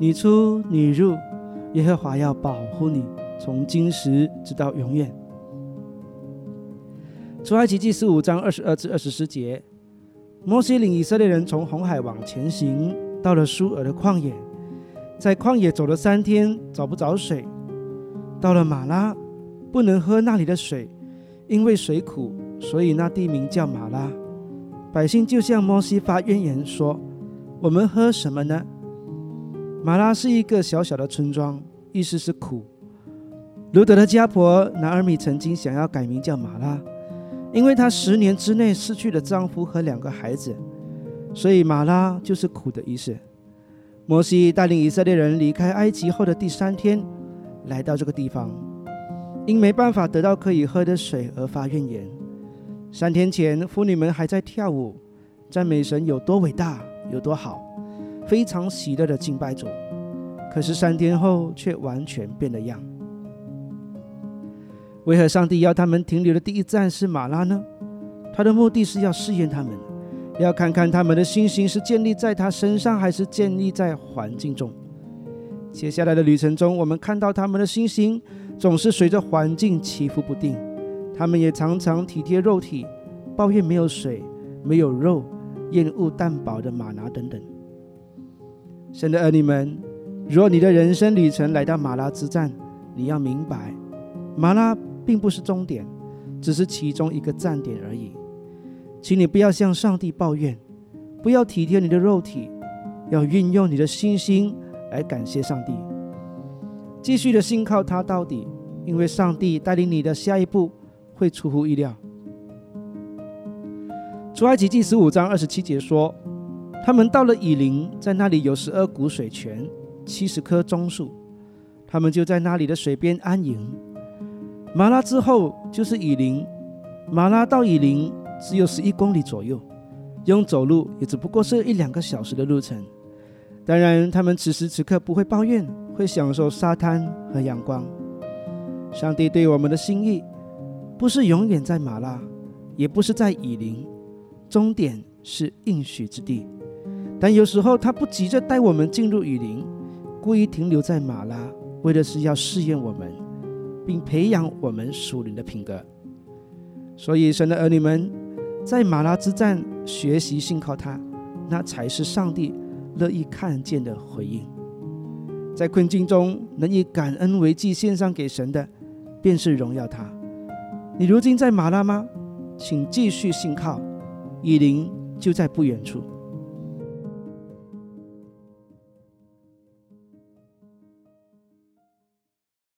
你出你入，耶和华要保护你，从今时直到永远。出埃及记十五章二十二至二十四节，摩西领以色列人从红海往前行，到了苏尔的旷野，在旷野走了三天，找不着水。到了马拉，不能喝那里的水，因为水苦，所以那地名叫马拉。百姓就向摩西发怨言说：“我们喝什么呢？”马拉是一个小小的村庄，意思是苦。卢德的家婆南尔米曾经想要改名叫马拉，因为她十年之内失去了丈夫和两个孩子，所以马拉就是苦的意思。摩西带领以色列人离开埃及后的第三天，来到这个地方，因没办法得到可以喝的水而发怨言。三天前，妇女们还在跳舞，赞美神有多伟大，有多好。非常喜乐的敬拜主，可是三天后却完全变了样。为何上帝要他们停留的第一站是马拉呢？他的目的是要试验他们，要看看他们的信心是建立在他身上，还是建立在环境中。接下来的旅程中，我们看到他们的信心总是随着环境起伏不定，他们也常常体贴肉体，抱怨没有水、没有肉，厌恶淡薄的马拿等等。神的儿女们，若你的人生旅程来到马拉之战，你要明白，马拉并不是终点，只是其中一个站点而已。请你不要向上帝抱怨，不要体贴你的肉体，要运用你的信心来感谢上帝，继续的信靠他到底，因为上帝带领你的下一步会出乎意料。出埃及记十五章二十七节说。他们到了以林，在那里有十二股水泉，七十棵棕树，他们就在那里的水边安营。马拉之后就是以林，马拉到以林只有十一公里左右，用走路也只不过是一两个小时的路程。当然，他们此时此刻不会抱怨，会享受沙滩和阳光。上帝对我们的心意，不是永远在马拉，也不是在以林，终点是应许之地。但有时候他不急着带我们进入雨林，故意停留在马拉，为的是要试验我们，并培养我们属灵的品格。所以，神的儿女们，在马拉之战学习信靠他，那才是上帝乐意看见的回应。在困境中能以感恩为祭献上给神的，便是荣耀他。你如今在马拉吗？请继续信靠，雨林就在不远处。